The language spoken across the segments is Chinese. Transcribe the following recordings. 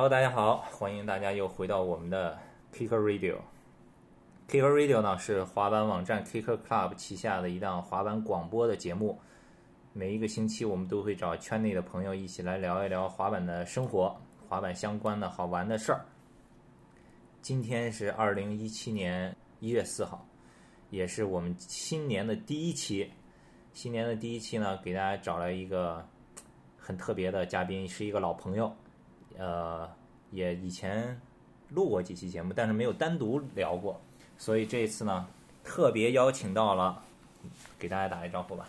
Hello，大家好，欢迎大家又回到我们的 Kicker Radio。Kicker Radio 呢是滑板网站 Kicker Club 旗下的一档滑板广播的节目。每一个星期，我们都会找圈内的朋友一起来聊一聊滑板的生活、滑板相关的好玩的事儿。今天是二零一七年一月四号，也是我们新年的第一期。新年的第一期呢，给大家找来一个很特别的嘉宾，是一个老朋友。呃，也以前录过几期节目，但是没有单独聊过，所以这一次呢，特别邀请到了，给大家打一招呼吧。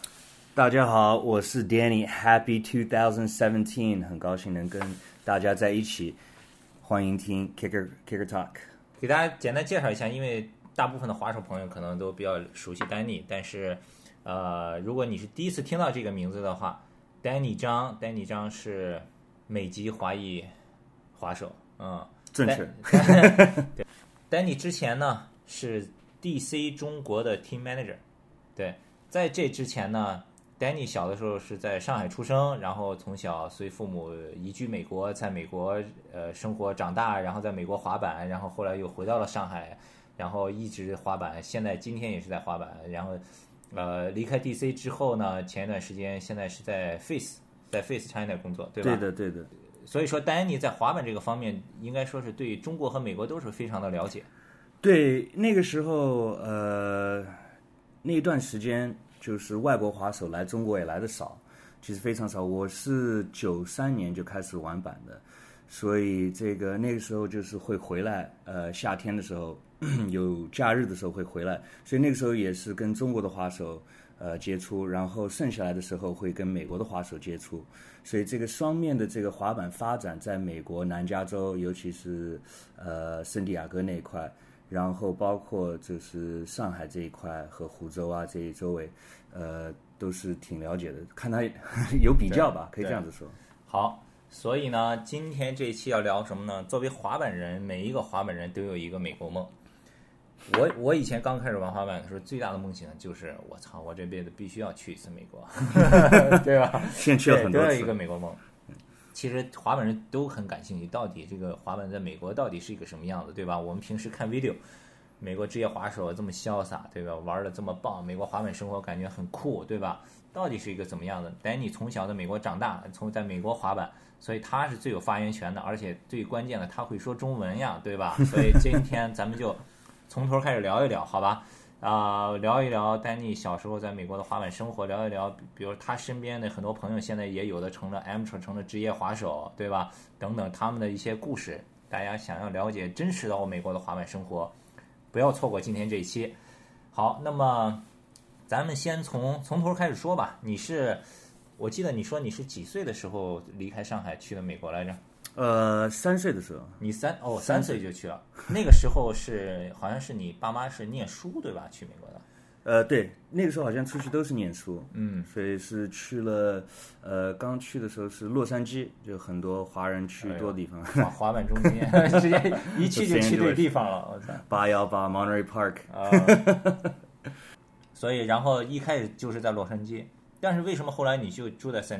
大家好，我是 Danny，Happy 2017，很高兴能跟大家在一起，欢迎听 Kicker Kicker Talk。给大家简单介绍一下，因为大部分的滑手朋友可能都比较熟悉 Danny，但是呃，如果你是第一次听到这个名字的话，Danny 张，Danny 张是美籍华裔。滑手，嗯，正确。对，Danny 之前呢是 DC 中国的 Team Manager。对，在这之前呢，Danny 小的时候是在上海出生，然后从小随父母移居美国，在美国呃生活长大，然后在美国滑板，然后后来又回到了上海，然后一直滑板，现在今天也是在滑板。然后呃离开 DC 之后呢，前一段时间现在是在 Face，在 Face China 工作，对吧？对的，对的。所以说，丹尼在滑板这个方面，应该说是对中国和美国都是非常的了解。对，那个时候，呃，那段时间就是外国滑手来中国也来的少，其实非常少。我是九三年就开始玩板的，所以这个那个时候就是会回来，呃，夏天的时候 有假日的时候会回来，所以那个时候也是跟中国的滑手。呃，接触，然后剩下来的时候会跟美国的滑手接触，所以这个双面的这个滑板发展，在美国南加州，尤其是呃圣地亚哥那一块，然后包括就是上海这一块和湖州啊这一周围，呃，都是挺了解的。看他有比较吧，可以这样子说。好，所以呢，今天这一期要聊什么呢？作为滑板人，每一个滑板人都有一个美国梦。我我以前刚开始玩滑板的时候，最大的梦想就是我操，我这辈子必须要去一次美国，对吧？先去了很多次，一个美国梦。其实滑板人都很感兴趣，到底这个滑板在美国到底是一个什么样子，对吧？我们平时看 video，美国职业滑手这么潇洒，对吧？玩的这么棒，美国滑板生活感觉很酷，对吧？到底是一个怎么样的？Danny 从小在美国长大，从在美国滑板，所以他是最有发言权的，而且最关键的，他会说中文呀，对吧？所以今天咱们就。从头开始聊一聊，好吧？啊，聊一聊丹尼小时候在美国的滑板生活，聊一聊，比如他身边的很多朋友，现在也有的成了 amateur，成了职业滑手，对吧？等等，他们的一些故事，大家想要了解真实的美国的滑板生活，不要错过今天这一期。好，那么咱们先从从头开始说吧。你是，我记得你说你是几岁的时候离开上海去的美国来着？呃，三岁的时候，你三哦，三岁就去了。那个时候是好像是你爸妈是念书对吧？去美国的。呃，对，那个时候好像出去都是念书，嗯，所以是去了。呃，刚去的时候是洛杉矶，就很多华人去多地方，滑滑板中心，直接一去就去对地方了。我操，八幺八 Monterey Park 啊。所以，然后一开始就是在洛杉矶，但是为什么后来你就住在 San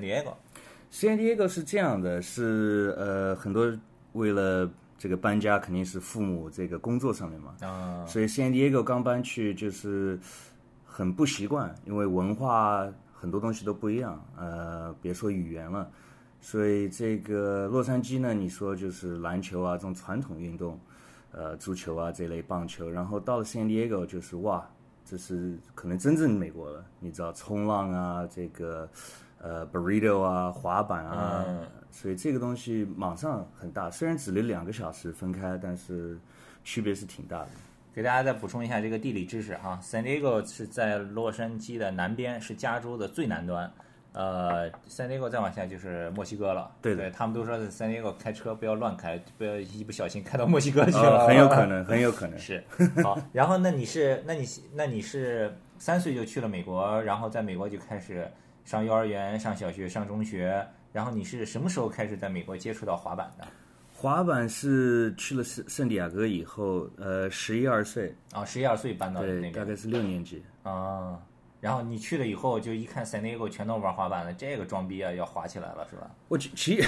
Diego？San Diego 是这样的，是呃很多为了这个搬家，肯定是父母这个工作上面嘛，啊，所以 San Diego 刚搬去就是很不习惯，因为文化很多东西都不一样，呃，别说语言了，所以这个洛杉矶呢，你说就是篮球啊这种传统运动，呃，足球啊这类棒球，然后到了 San Diego 就是哇，这是可能真正美国了，你知道冲浪啊这个。呃，burrito 啊，滑板啊，所以这个东西马上很大。虽然只留两个小时分开，但是区别是挺大的。给大家再补充一下这个地理知识哈，San Diego 是在洛杉矶的南边，是加州的最南端。呃，San Diego 再往下就是墨西哥了。对对，他们都说 San Diego 开车不要乱开，不要一不小心开到墨西哥去了。很有可能，很有可能是。好，然后那你是，那你那你是三岁就去了美国，然后在美国就开始。上幼儿园、上小学、上中学，然后你是什么时候开始在美国接触到滑板的？滑板是去了圣圣地亚哥以后，呃，十一二岁啊，十一二岁搬到那个，大概是六年级啊。然后你去了以后，就一看 San Diego 全都玩滑板了，这个装逼啊，要滑起来了是吧？我其其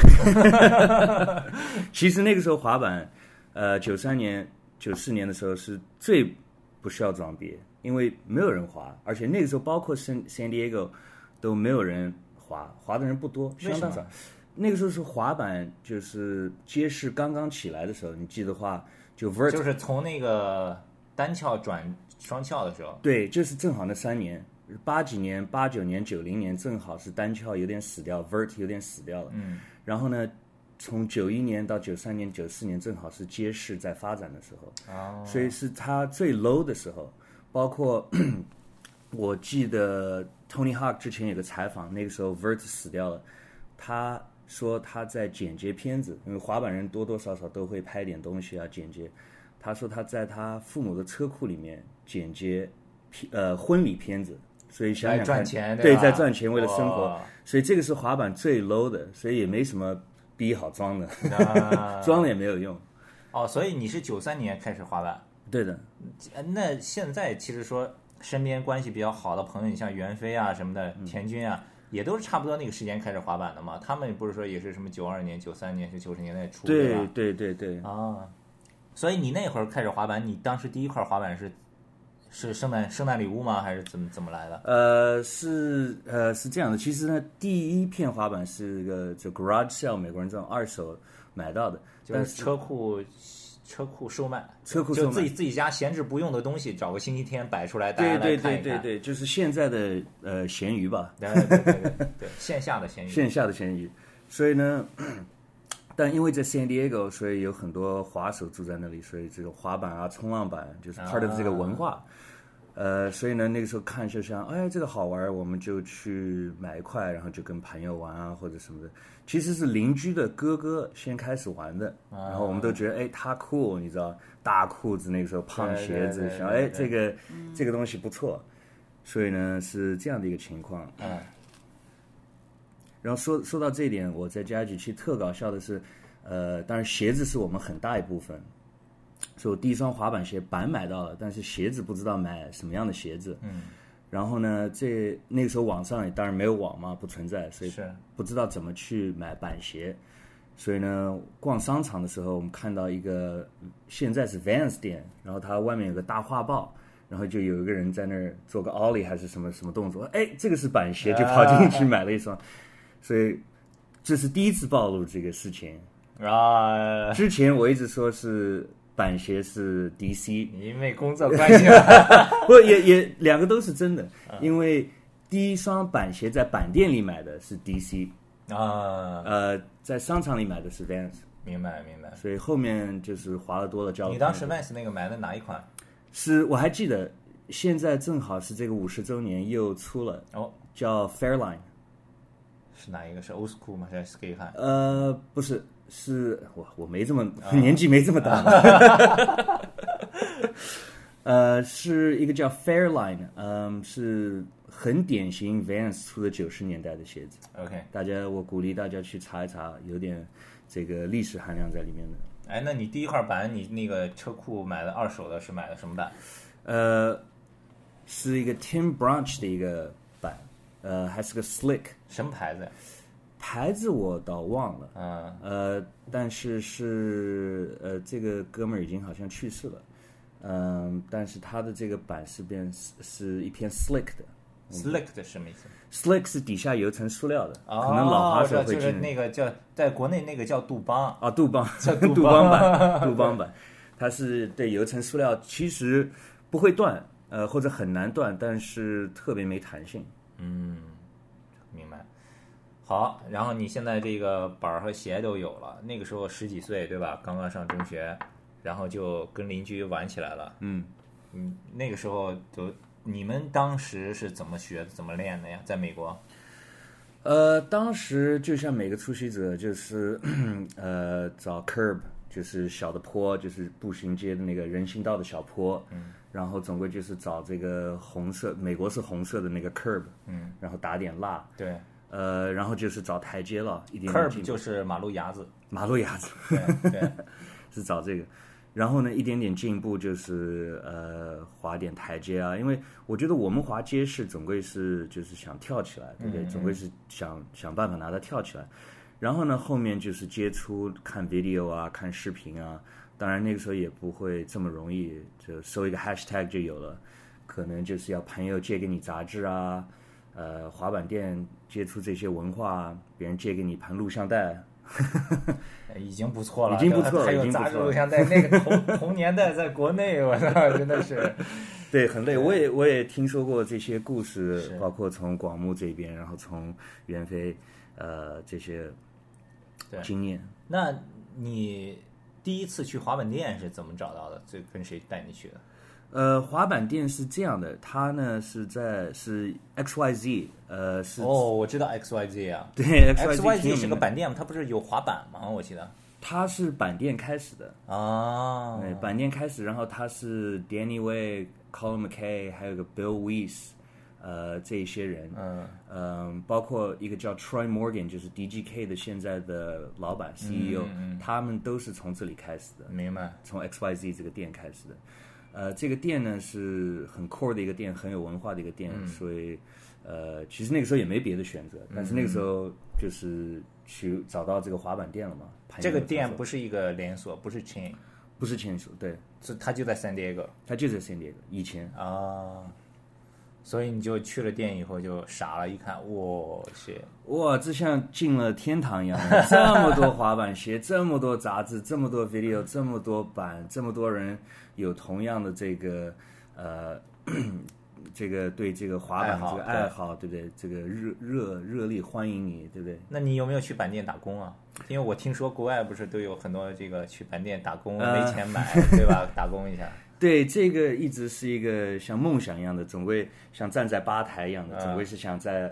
其实那个时候滑板，呃，九三年、九四年的时候是最不需要装逼，因为没有人滑，而且那个时候包括 San San Diego 都没有人滑，滑的人不多，相当少。那个时候是滑板就是街市刚刚起来的时候，你记得话就 vert 就是从那个单翘转双翘的时候，对，就是正好那三年，八几年、八九年、九零年，正好是单翘有点死掉，vert 有点死掉了。嗯，然后呢，从九一年到九三年、九四年，正好是街市在发展的时候，哦，所以是它最 low 的时候。包括 我记得 Tony Hawk 之前有个采访，那个时候 vert 死掉了，他说他在剪接片子，因为滑板人多多少少都会拍点东西啊，剪接。他说他在他父母的车库里面剪接片呃婚礼片子，所以想想，赚钱，对，吧？在赚钱，为了生活，所以这个是滑板最 low 的，所以也没什么逼好装的，那 装了也没有用。哦，所以你是九三年开始滑板，对的，呃那现在其实说身边关系比较好的朋友，你像袁飞啊什么的，嗯田军啊，也都是差不多那个时间开始滑板的嘛。他们不是说也是什么九二年、九三年是九十年代初对吧？对对对，啊，所以你那会儿开始滑板，你当时第一块滑板是是圣诞圣诞礼物吗？还是怎么怎么来的？呃，是呃是这样的，其实呢，第一片滑板是个就 garage sale，美国人这种二手买到的，就是车库车库售卖，车库售卖就自己自己家闲置不用的东西，找个星期天摆出来，大家对对来看一看。对对对，就是现在的呃闲鱼吧，对对对对对对，线下的闲鱼。线下的闲鱼，所以呢，但因为在 San Diego，所以有很多滑手住在那里，所以这种滑板啊、冲浪板就是 part of 这个文化。呃，所以呢，那个时候看就像，哎，这个好玩，我们就去买一块，然后就跟朋友玩啊，或者什么的。其实是邻居的哥哥先开始玩的，然后我们都觉得，哎，他酷，你知道，大裤子那个时候胖鞋子，想，哎，这个这个东西不错，所以呢是这样的一个情况。嗯，然后说说到这一点，我在家具其实特搞笑的是，呃，当然鞋子是我们很大一部分，所以我第一双滑板鞋板买到了，但是鞋子不知道买什么样的鞋子。嗯。然后呢，这那个时候网上也当然没有网嘛，不存在，所以不知道怎么去买板鞋。所以呢，逛商场的时候，我们看到一个现在是 Vans 店，然后它外面有个大画报，然后就有一个人在那儿做个 ollie 还是什么什么动作，哎，这个是板鞋，就跑进去买了一双。所以这是第一次暴露这个事情。啊，之前我一直说是板鞋是 DC，因为工作关系嘛。不也也两个都是真的，因为第一双板鞋在板店里买的是 DC，啊，呃，在商场里买的是 Vans，明白明白。所以后面就是滑了多了交。你当时 Vans 那个买的哪一款？是我还记得，现在正好是这个五十周年又出了，哦，叫 Fairline，是哪一个？是 Old School 吗？还是 Skate 汉？呃，不是，是我我没这么、啊 年纪没这么大，呃，是一个叫 Fairline，嗯，是很典型 Vans 出的九十年代的鞋子。OK，大家，我鼓励大家去查一查，有点这个历史含量在里面的。哎，那你第一块板，你那个车库买的二手的是买的什么板？呃，是一个 Tim Branch 的一个板，呃，还是个 Slick 什么牌子呀？牌子我倒忘了，嗯，呃，但是是呃，这个哥们儿已经好像去世了，嗯、但是他的这个板是变是是一片 Slick 的 Slick 的什么意思？，Slick 是底下有一层塑料的，哦，可能老滑手会进那个叫在国内那个叫杜邦，啊，杜邦叫 杜杜邦。邦版，杜邦版，它是对有一层塑料，其实不会断，呃，或者很难断，但是特别没弹性。嗯，明白。好，然后你现在这个板儿和鞋都有了，那个时候十几岁对吧？刚刚上中学，然后就跟邻居玩起来了。嗯，嗯，那个时候就你们当时是怎么学、怎么练的呀？在美国？呃，当时就像每个初学者，就是 呃找 curb，就是小的坡，就是步行街的那个人行道的小坡，嗯，然后总归就是找这个红色，美国是红色的那个 curb，嗯，然后打点蜡，对呃，然后就是找台阶了，一点点，curb 就是马路牙子。马路牙子对对，是找这个，然后呢，一点点进步就是呃滑点台阶啊，因为我觉得我们滑街式总归是就是想跳起来，对不对？总归是想想办法拿它跳起来。然后呢，后面就是接触看 video 啊，看视频啊。当然那个时候也不会这么容易，就搜一个 hashtag 就有了。可能就是要朋友借给你杂志啊，呃，滑板店接触这些文化，别人借给你盘录像带。已经不错了，已经不错了，还有杂志录像带，那个同同 年代在国内，我操，真的是。对，很累。我也我也听说过这些故事，包括从广木这边，然后从袁飞，呃，这些对经验。那你第一次去滑板店是怎么找到的？这跟谁带你去的？呃，滑板店是这样的，它呢是在是 X Y Z，呃，是、哦，我知道 X Y Z 啊 对，X Y Z Z 是个板店嘛，它不是有滑板吗？我记得。它是板店开始的，啊，对，板店开始，然后它是 Danny Way、Colin McKay，还有个 Bill Weiss，呃，这一些人，嗯。嗯，包括一个叫 Troy Morgan，就是 DGK 的现在的老板 CEO，、他们都是从这里开始的，明白，从 XYZ 这个店开始的。呃，这个店呢是很 core 的一个店，很有文化的一个店，所以呃，其实那个时候也没别的选择，但是那个时候就是去找到这个滑板店了嘛。这个店不是一个连锁，不是 chain，不是亲属，对，是它就在 San Diego 它就在 San Diego 以前。啊，所以你就去了店以后就傻了，一看，哇塞，哇，这像进了天堂一样，这么多滑板鞋，这么多杂志，这么多 video，这么多版，这么多人有同样的这个呃，这个对这个滑板这个爱好，对不对？这个热热热烈欢迎你，对不对？那你有没有去板店打工啊？因为我听说国外不是都有很多这个去板店打工呃没钱买，对吧？打工一下，对，这个一直是一个像梦想一样的，总归像站在吧台一样的，嗯总归是想在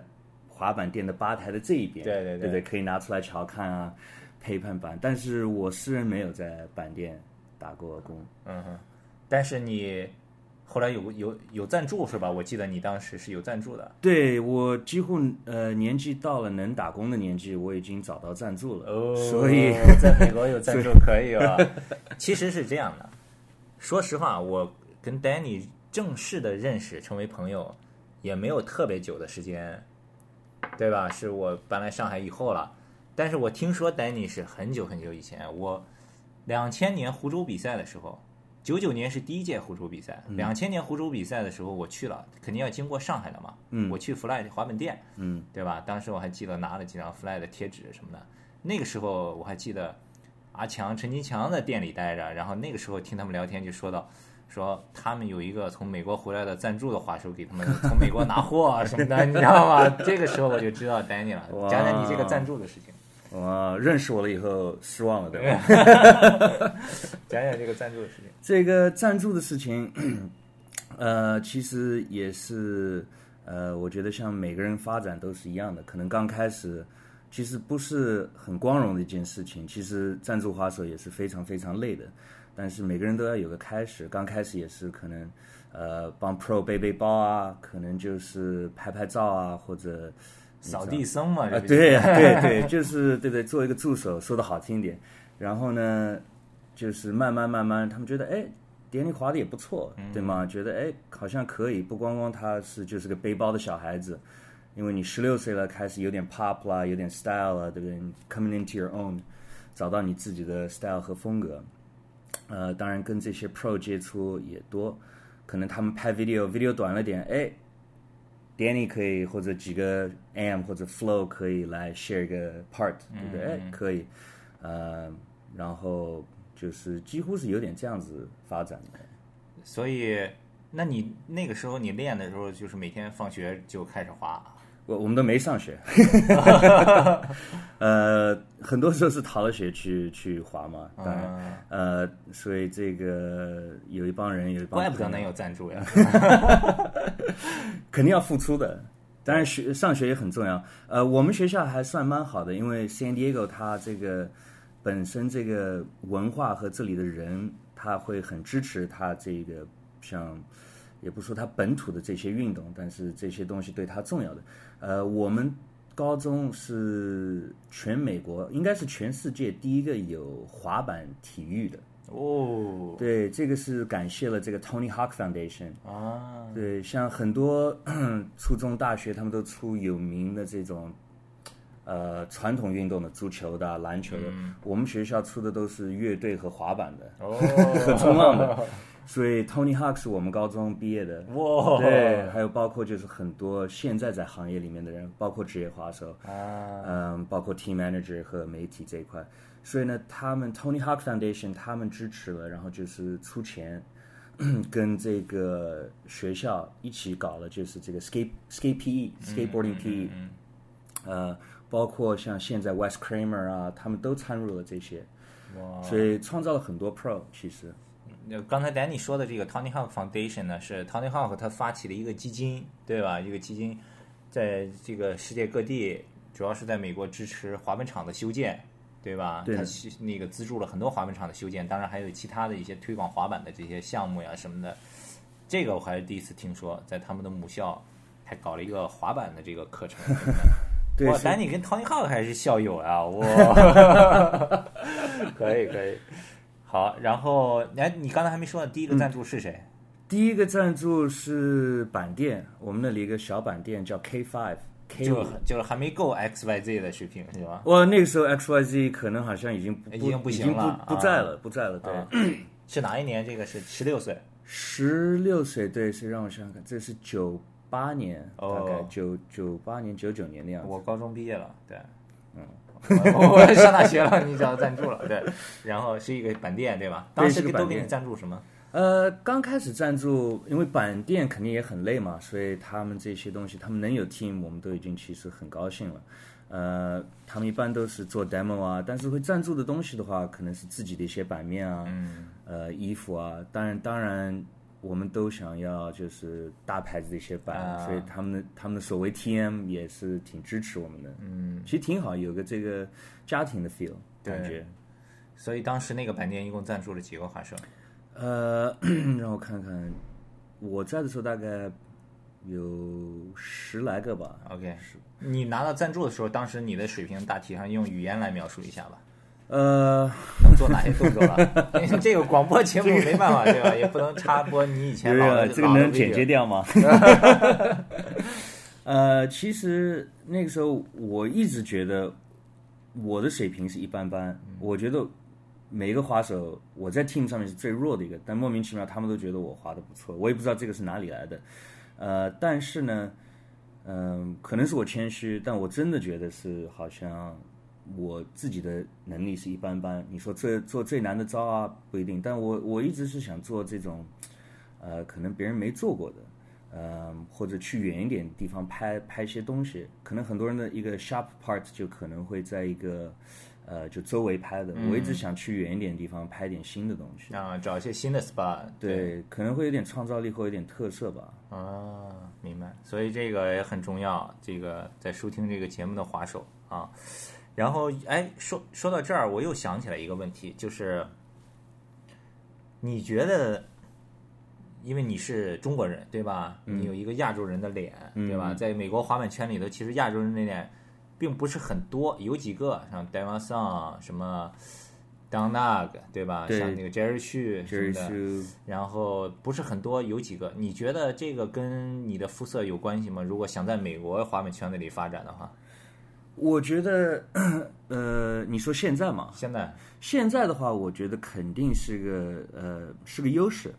滑板店的吧台的这一边，对对对对对？可以拿出来瞧看啊，陪伴板。但是我私人没有在板店打过工。嗯哼。但是你后来有有有赞助是吧？我记得你当时是有赞助的。对我几乎呃年纪到了能打工的年纪，我已经找到赞助了，哦所以在美国有赞助可以啊。其实是这样的，说实话，我跟 Danny 正式的认识成为朋友，也没有特别久的时间，对吧？是我搬来上海以后了。但是我听说 Danny 是很久很久以前，我两千年湖州比赛的时候，九九年是第一届湖州比赛，两千年湖州比赛的时候我去了，肯定要经过上海的嘛。嗯我去 Fly 滑板店，嗯对吧？当时我还记得拿了几张 Fly 的贴纸什么的。那个时候我还记得阿强、陈金强在店里待着，然后那个时候听他们聊天就说到，说他们有一个从美国回来的赞助的滑手给他们 从美国拿货啊什么的，你知道吗？这个时候我就知道 Danny 了。讲讲你这个赞助的事情，我认识我了以后失望了，对吧？讲讲这个赞助的事情。这个赞助的事情，呃，其实也是呃，我觉得像每个人发展都是一样的，可能刚开始其实不是很光荣的一件事情，其实赞助滑手也是非常非常累的，但是每个人都要有个开始，刚开始也是可能呃帮 Pro 背背包啊，可能就是拍拍照啊，或者扫地僧嘛，啊，对对对，就是对对，做一个助手，说的好听一点。然后呢，就是慢慢慢慢，他们觉得哎，典礼滑的也不错，对吗？觉得哎，好像可以，不光光他是就是个背包的小孩子，因为你十六岁了，开始有点 pop 啦，有点 style 了，对不对你？Coming into your own，找到你自己的 style 和风格。呃，当然跟这些 pro 接触也多，可能他们拍 video，video 短了点，哎。Danny 可以或者几个 am 或者 flow 可以来 share 一个 part，对不对？哎、可以，呃，然后就是几乎是有点这样子发展的。所以，那你那个时候你练的时候，就是每天放学就开始滑。我我们都没上学，呃，很多时候是逃了学去去滑嘛，当然，呃，所以这个有一帮人有一帮怪不得能有赞助呀。肯定要付出的。当然学上学也很重要。呃，我们学校还算蛮好的，因为 San Diego 它这个本身这个文化和这里的人，他会很支持他这个像，也不说他本土的这些运动，但是这些东西对他重要的。呃，我们高中是全美国，应该是全世界第一个有滑板体育的，哦，对，这个是感谢了这个 Tony Hawk Foundation。啊，对，像很多 初中、大学，他们都出有名的这种呃传统运动的，足球的啊、篮球的。我们学校出的都是乐队和滑板的，哦，和冲浪的。所以 Tony Hawk 是我们高中毕业的。哇，对，还有包括就是很多现在在行业里面的人，包括职业滑手，啊，嗯，包括 team manager 和媒体这一块。所以呢，他们 Tony Hawk Foundation 他们支持了，然后就是出钱，跟这个学校一起搞了，就是这个 skate skate PE skateboarding PE，呃，包括像现在 West Kramer 啊，他们都参入了这些，哇。所以创造了很多 pro。其实，那刚才 Danny 说的这个 Tony Hawk Foundation 呢，是 Tony Hawk 他发起的一个基金，对吧？一个基金，在这个世界各地，主要是在美国支持滑板场的修建，对吧？对他是那个资助了很多滑板场的修建，当然还有其他的一些推广滑板的这些项目呀什么的。这个我还是第一次听说，在他们的母校还搞了一个滑板的这个课程。哇，丹尼跟 Tony Hawk 还是校友啊！哇，可以可以，好。然后，哎，你刚才还没说呢，第一个赞助是谁？第一个赞助是板店，我们那里一个小板店叫 K Five K 就是还没够 X Y Z 的水平是吧？我那个时候 X Y Z 可能好像已经不已经不行了不不在了，不在了。对，啊是哪一年？这个是十六岁。十六岁，对，是让我想想看，这是九八年，哦大概九九八年、九九年的样子。我高中毕业了，对，嗯，我我上大学了，你找到赞助了，对，然后是一个板店，对吧？当时都给你赞助什么？呃，刚开始赞助，因为板店肯定也很累嘛，所以他们这些东西，他们能有 team，我们都已经其实很高兴了。呃，他们一般都是做 demo 啊，但是会赞助的东西的话，可能是自己的一些版面啊，嗯，呃，衣服啊，当然，当然，我们都想要就是大牌子的一些版，啊。所以他们的他们的所谓 TM 也是挺支持我们的，嗯，其实挺好，有个这个家庭的 feel 感觉。所以当时那个板店一共赞助了几个滑手？呃，让我看看，我在的时候大概有十来个吧。OK，你拿到赞助的时候，当时你的水平大体上用语言来描述一下吧，呃，能做哪些动作了？因为这个广播节目没办法，对吧？也不能插播你以前老的这个能剪接掉吗？呃，其实那个时候我一直觉得我的水平是一般般，我觉得每一个滑手我在 team 上面是最弱的一个，但莫名其妙他们都觉得我滑的不错，我也不知道这个是哪里来的。呃，但是呢，嗯、可能是我谦虚，但我真的觉得是好像我自己的能力是一般般。你说这做最难的招啊，不一定，但我我一直是想做这种，呃，可能别人没做过的，呃，或者去远一点地方拍拍一些东西。可能很多人的一个 sharp part 就可能会在一个，呃，就周围拍的。我一直想去远一点地方拍点新的东西。啊，找一些新的 SPA。对，可能会有点创造力或有点特色吧。啊，明白。所以这个也很重要。这个在收听这个节目的滑手啊，然后哎，说说到这儿，我又想起来一个问题，就是你觉得，因为你是中国人对吧？你有一个亚洲人的脸对吧？在美国滑板圈里头，其实亚洲人的脸并不是很多，有几个像 d e v a n Song 什么。Don Nag，对吧？对像那个 Jerry Xu 什么的，然后不是很多，有几个。你觉得这个跟你的肤色有关系吗？如果想在美国滑板圈子里发展的话，我觉得，呃，你说现在嘛，现在现在的话，我觉得肯定是个呃是个优势，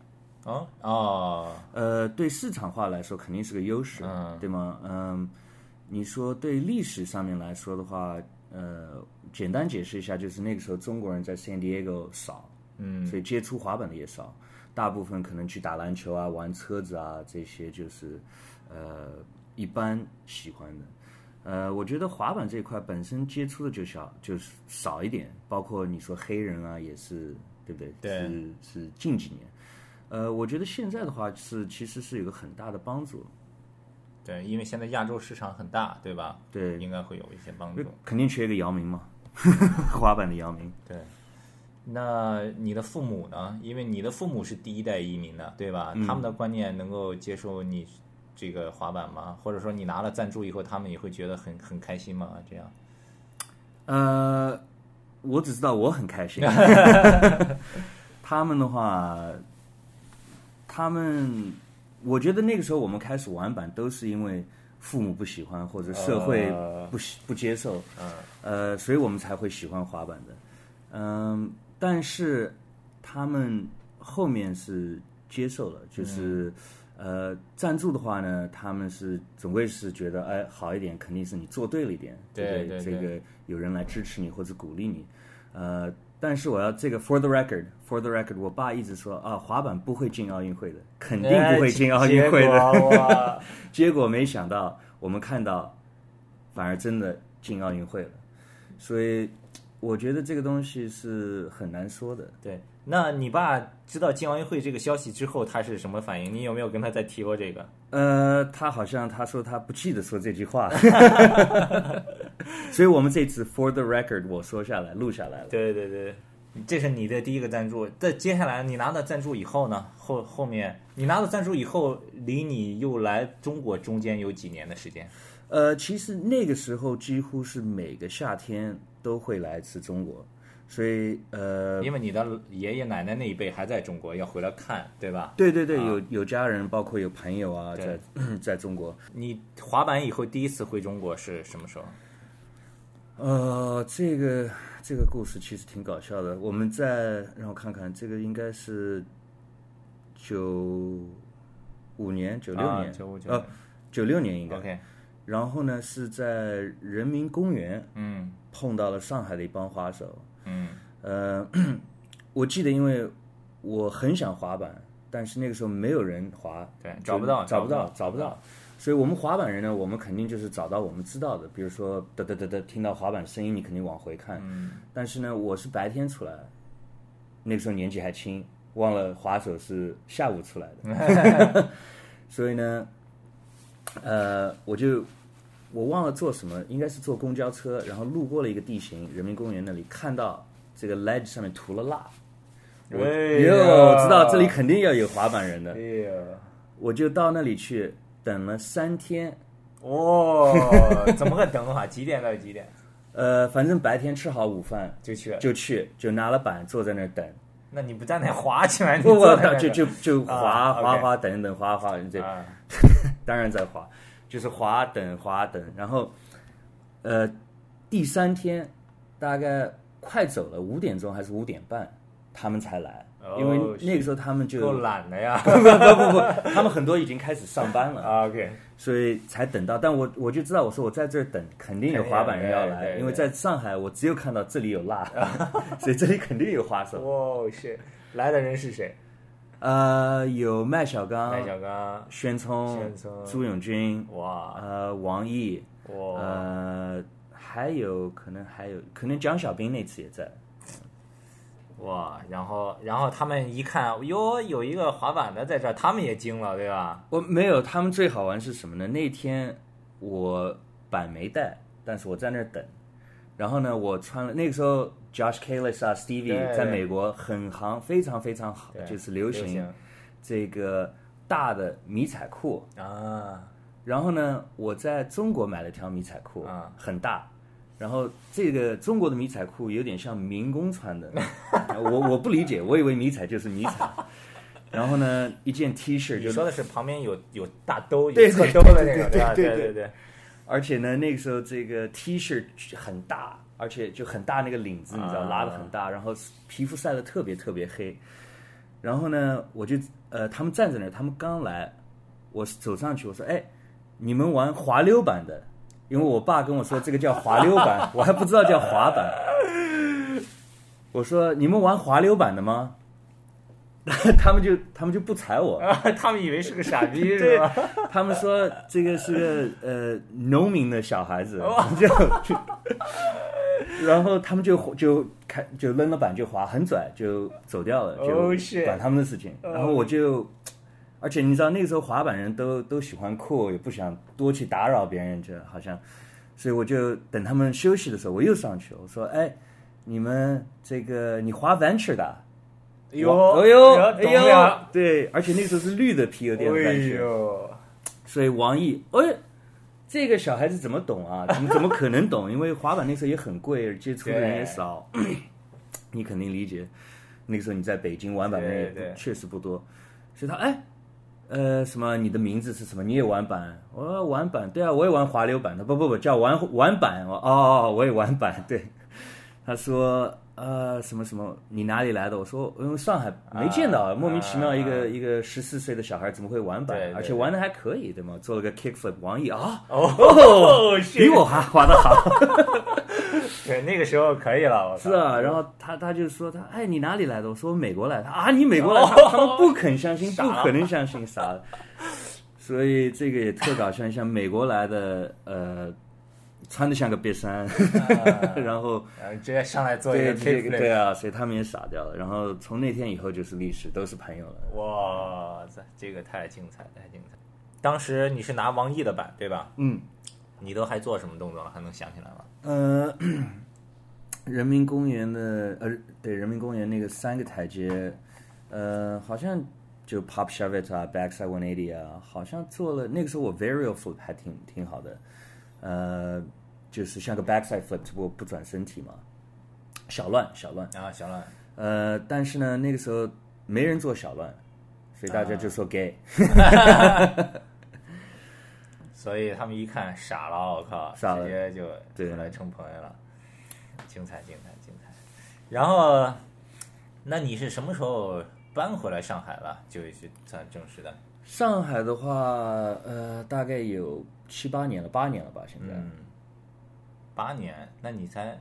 哦哦，呃，对市场化来说肯定是个优势，嗯对吗？嗯，你说对历史上面来说的话，呃，简单解释一下，就是那个时候中国人在 San Diego 少，嗯所以接触滑板的也少，大部分可能去打篮球啊、玩车子啊这些，就是呃一般喜欢的。呃，我觉得滑板这一块本身接触的就小，就是少一点，包括你说黑人啊，也是对不对？对是是近几年。呃，我觉得现在的话是其实是有个很大的帮助，对，因为现在亚洲市场很大，对吧？对，应该会有一些帮助。肯定缺一个姚明嘛，滑板的姚明。对，那你的父母呢？因为你的父母是第一代移民的，对吧？他们的观念能够接受你这个滑板吗？或者说你拿了赞助以后，他们也会觉得很很开心吗？这样？呃，我只知道我很开心。他们的话，他们，我觉得那个时候我们开始玩板都是因为父母不喜欢或者社会呃不喜不接受，嗯。呃，所以我们才会喜欢滑板的。嗯，但是他们后面是接受了，就是、呃，赞助的话呢，他们是总归是觉得哎好一点，肯定是你做对了一点，对对？这对对。个有人来支持你或者鼓励你，呃。但是我要这个 for the record，for the record，我爸一直说啊，滑板不会进奥运会的，肯定不会进奥运会的。哎结果 结果没想到，我们看到，反而真的进奥运会了。所以，我觉得这个东西是很难说的。对，那你爸知道进奥运会这个消息之后，他是什么反应？你有没有跟他再提过这个？呃，他好像他说他不记得说这句话，所以我们这次 for the record 我说下来录下来了。对对对，这是你的第一个赞助。在接下来你拿到赞助以后呢？后后面你拿到赞助以后，离你又来中国中间有几年的时间？呃，其实那个时候几乎是每个夏天都会来一次中国，所以呃，因为你的爷爷奶奶那一辈还在中国，要回来看，对吧？对对对，有有家人，包括有朋友啊，在 在中国。你滑板以后第一次回中国是什么时候？呃，这个这个故事其实挺搞笑的。我们在让我看看，这个应该是九五年、九六年、九五九呃九六年应该。OK，然后呢，是在人民公园嗯碰到了上海的一帮滑手。嗯呃，我记得，因为我很想滑板，但是那个时候没有人滑，对找不到找不到，找不到找不到。所以我们滑板人呢，我们肯定就是找到我们知道的，比如说嘚嘚嘚嘚，听到滑板声音，你肯定往回看。嗯。但是呢，我是白天出来，那个时候年纪还轻，忘了滑手是下午出来的，所以呢，呃，我就我忘了坐什么，应该是坐公交车，然后路过了一个地形，人民公园那里看到这个 ledge 上面涂了蜡，我哎哟，呀知道这里肯定要有滑板人的。哎，我就到那里去等了三天，哦，怎么个等法？几点到几点？呃，反正白天吃好午饭就去。了？就去，就拿了板坐在那儿等。那你不站那滑起来，你 不不就就就滑啊滑滑等等滑滑，这啊。当然在滑，就是滑等滑等，然后呃第三天大概快走了五点钟还是五点半，他们才来，哦因为那个时候他们就够懒了呀。不不不不，他们很多已经开始上班了，啊 OK，所以才等到。但我我就知道，我说我在这儿等，肯定有滑板人要来，因为在上海我只有看到这里有蜡，所以这里肯定有滑手。哇，是来的人是谁？呃，有麦小刚、麦小刚，宣聪、宣聪朱永军、哇呃王毅，哇，呃，还有可能还有可能蒋小兵那次也在。哇，然后然后他们一看，哟，有一个滑板的在这儿，他们也惊了，对吧？我没有，他们最好玩是什么呢？那天我板没带，但是我在那儿等。然后呢，我穿了那个时候 Josh Kalis 啊，Stevie 在美国很行，非常非常好，就是流行行这个大的迷彩裤。啊，然后呢，我在中国买了条迷彩裤，啊很大。然后这个中国的迷彩裤有点像民工穿的，我我不理解，我以为迷彩就是迷彩。然后呢，一件 T 恤就你说的是旁边有有大兜，有对侧兜的那个，对吧？对对对而且呢，那个时候这个 T 恤很大，而且就很大那个领子，你知道啊拉的很大，然后皮肤晒得特别特别黑。然后呢，我就呃，他们站在那儿，他们刚来，我走上去，我说：“哎，你们玩滑溜板的？”因为我爸跟我说这个叫滑溜板，我还不知道叫滑板。我说：“你们玩滑溜板的吗？” 他们就他们就不睬我，啊，他们以为是个傻逼 是吧？他们说这个是个呃农民的小孩子，就就，然后他们就就开就扔了板就滑，很拽就走掉了，Oh, 就管他们的事情。然后我就，而且你知道那个时候滑板人都都喜欢酷，也不想多去打扰别人，就好像，所以我就等他们休息的时候，我又上去，我说哎。你们这个你滑 venture 的啊？哎呦哎呦，哎呦，对，而且那个时候是绿的皮有点哎 venture，所以王毅，哎，这个小孩子怎么懂啊？怎么怎么可能懂？因为滑板那时候也很贵，接触的人也少，你肯定理解。那个时候你在北京玩板的也确实不多，所以他哎。呃，什么？你的名字是什么？你也玩板？我说玩板，对啊，我也玩滑溜板的。不不不，叫玩玩板。我哦哦，我也玩板。对，他说呃什么什么，你哪里来的？我说因为上海没见到，啊莫名其妙一个、啊一个十四岁的小孩怎么会玩板？对对而且玩的还可以，对吗？做了个 kickflip，王毅啊，哦，比我还滑的好。对那个时候可以了，是啊，然后他他就说他哎你哪里来的？我说我美国来的啊，你美国来哦的？他他们不肯相信，不可能相信，傻了。所以这个也特搞笑，像美国来的呃，穿的像个瘪三，然后直接上来做一个对这 kick 个 flip 对啊，所以他们也傻掉了。然后从那天以后就是历史，都是朋友了。哇塞，这个太精彩，太精彩！当时你是拿王毅的版对吧？嗯，你都还做什么动作了？还能想起来吗？呃，人民公园的呃，对，人民公园那个三个台阶，呃，好像就 pop shove it 啊，backside one eighty 啊，好像做了。那个时候我 varial flip 还挺挺好的，呃，就是像个 backside flip，只不过不转身体嘛，小乱小乱。啊，小乱，呃，但是呢，那个时候没人做小乱，所以大家就说 gay。所以他们一看傻了，我靠，傻直接就对出来成朋友了，精彩精彩精彩。然后，那你是什么时候搬回来上海了？就是算正式的，上海的话，呃，大概有七八年了，八年了吧，现在。嗯，八年，那你才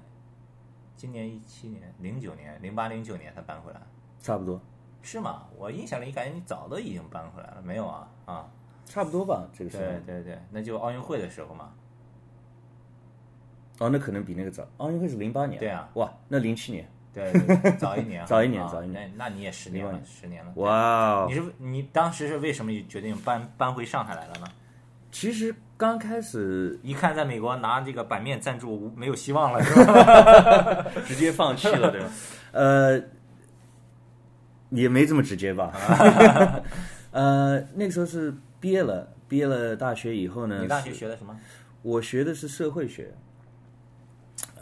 今年一七年、零九年、零八、零九年才搬回来，差不多，是吗？我印象里感觉你早都已经搬回来了，没有啊？啊，差不多吧，这个时候。对对对，那就奥运会的时候嘛。哦，那可能比那个早。奥运会是零八年。对啊。哇，那零七年。对，对对早一年 啊，早一年啊早一年那那你也十年了，十年了。哇哦你！是你当时是为什么决定搬搬回上海来了呢？其实刚开始一看在美国拿这个版面赞助没有希望了，是吧？直接放弃了，对吧？呃，也没这么直接吧。呃，那个时候是毕业了，毕业了大学以后呢，你大学学的什么？我学的是社会学。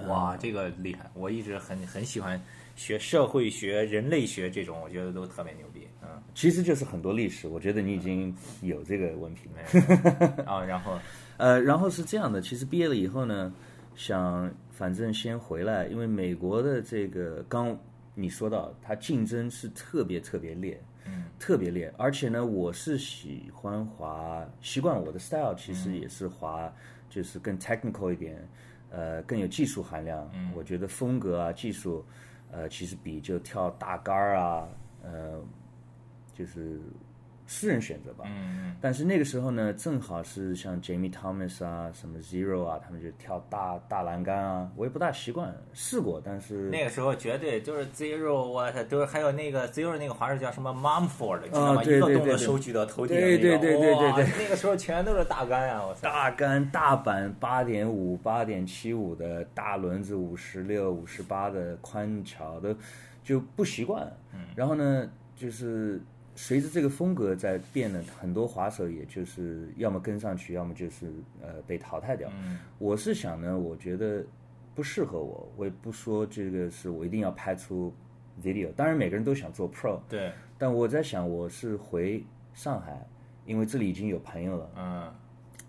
哇，这个厉害！我一直很很喜欢学社会学、人类学这种，我觉得都特别牛逼。嗯，其实就是很多历史，我觉得你已经有这个文凭了。啊，然后呃，然后是这样的，其实毕业了以后呢，想反正先回来，因为美国的这个刚你说到，它竞争是特别特别烈，嗯，特别烈，而且呢，我是喜欢滑，习惯我的 style 其实也是滑，就是更 technical 一点，呃，更有技术含量。嗯，我觉得风格啊、技术，呃，其实比就跳大杆儿啊，呃，就是私人选择吧。嗯但是那个时候呢，正好是像 Jamie Thomas 啊、什么 Zero 啊，他们就跳大大栏杆啊，我也不大习惯，试过，但是那个时候绝对就是 zero，我操，都是还有那个 zero 那个滑手叫什么 Mumford，知道吗？一个动作手举到头顶的对那个，对对对对哇对那个时候全都是大杆啊！我操，大杆大板八点五、八点七五的大轮子五十六、五十八的宽桥都就不习惯。嗯然后呢，就是随着这个风格在变呢，很多滑手也就是要么跟上去，要么就是呃被淘汰掉。我是想呢，我觉得不适合我，我也不说这个是我一定要拍出 video。当然每个人都想做 pro，对，但我在想我是回上海，因为这里已经有朋友了。嗯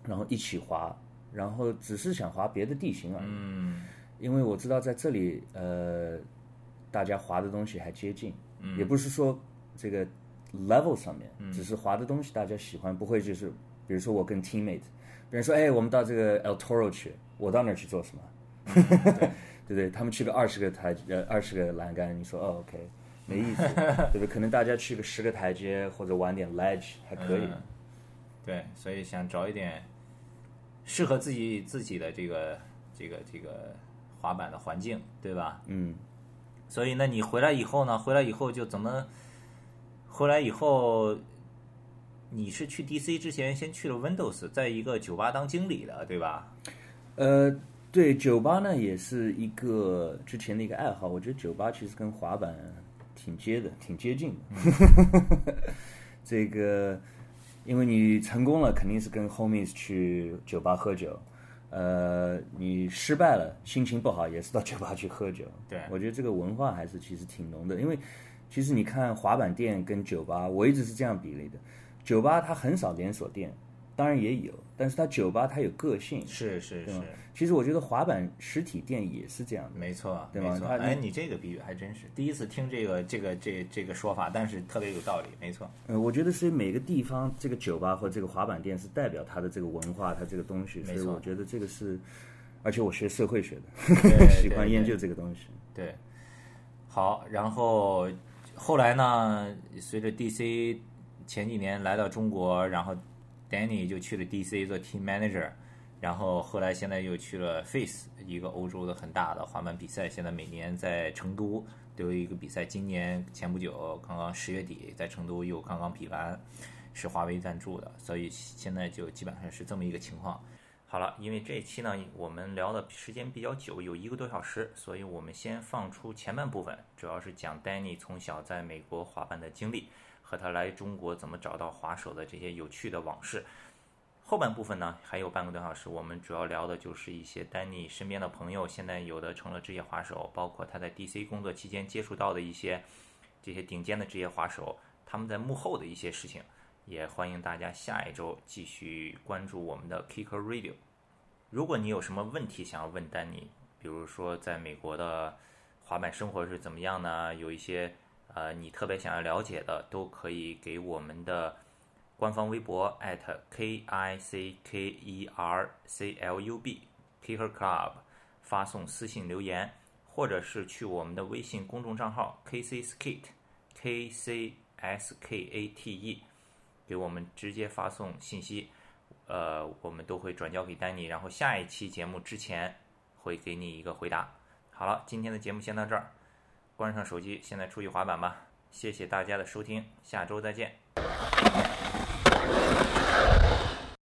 然后一起滑，然后只是想滑别的地形而已。嗯因为我知道在这里，呃，大家滑的东西还接近，嗯也不是说这个 level 上面，只是滑的东西大家喜欢，不会就是比如说我跟 teammate，别人说，哎，我们到这个 El Toro 去，我到那儿去做什么？嗯对 不对？他们去个二十个台呃二十个栏杆，你说哦 OK 没意思，对不对？可能大家去个十个台阶或者玩点 ledge 还可以。嗯对，所以想找一点适合自己自己的这个这个这个滑板的环境，对吧？嗯，所以那你回来以后呢？回来以后就怎么？回来以后，你是去 DC 之前先去了 Windows，在一个酒吧当经理的，对吧？呃，对，酒吧呢也是一个之前的一个爱好。我觉得酒吧其实跟滑板挺接的，挺接近的。这个，因为你成功了，肯定是跟 homies 去酒吧喝酒。呃，你失败了，心情不好，也是到酒吧去喝酒。对我觉得这个文化还是其实挺浓的，因为其实你看滑板店跟酒吧，我一直是这样比例的。酒吧它很少连锁店，当然也有，但是它酒吧它有个性。是是是，其实我觉得滑板实体店也是这样的。没错，对吧？哎，你这个比喻还真是第一次听这个这个这这个说法，但是特别有道理。没错。呃，我觉得是每个地方这个酒吧或这个滑板店是代表它的这个文化，它这个东西。所以我觉得这个是，而且我学社会学的，喜欢研究这个东西。对。好，然后后来呢？随着 DC 前几年来到中国，然后 Danny 就去了 DC 做 Team Manager，然后后来现在又去了 Face，一个欧洲的很大的滑板比赛，现在每年在成都都有一个比赛。今年前不久，刚刚十月底在成都又刚刚比完，是华为赞助的，所以现在就基本上是这么一个情况。好了，因为这一期呢，我们聊的时间比较久，有一个多小时，所以我们先放出前半部分，主要是讲 Danny 从小在美国滑板的经历和他来中国怎么找到滑手的这些有趣的往事。后半部分呢，还有半个多小时，我们主要聊的就是一些 Danny 身边的朋友，现在有的成了职业滑手，包括他在 DC 工作期间接触到的一些这些顶尖的职业滑手，他们在幕后的一些事情。也欢迎大家下一周继续关注我们的 Kicker Radio。如果你有什么问题想要问丹尼，比如说在美国的滑板生活是怎么样呢？有一些呃你特别想要了解的，都可以给我们的官方微博 @K I C K E R C L U B Kicker Club 发送私信留言，或者是去我们的微信公众账号 K C Skate K C S K A T E。给我们直接发送信息，呃，我们都会转交给丹尼，然后下一期节目之前会给你一个回答。好了，今天的节目先到这儿，关上手机，现在出去滑板吧。谢谢大家的收听，下周再见。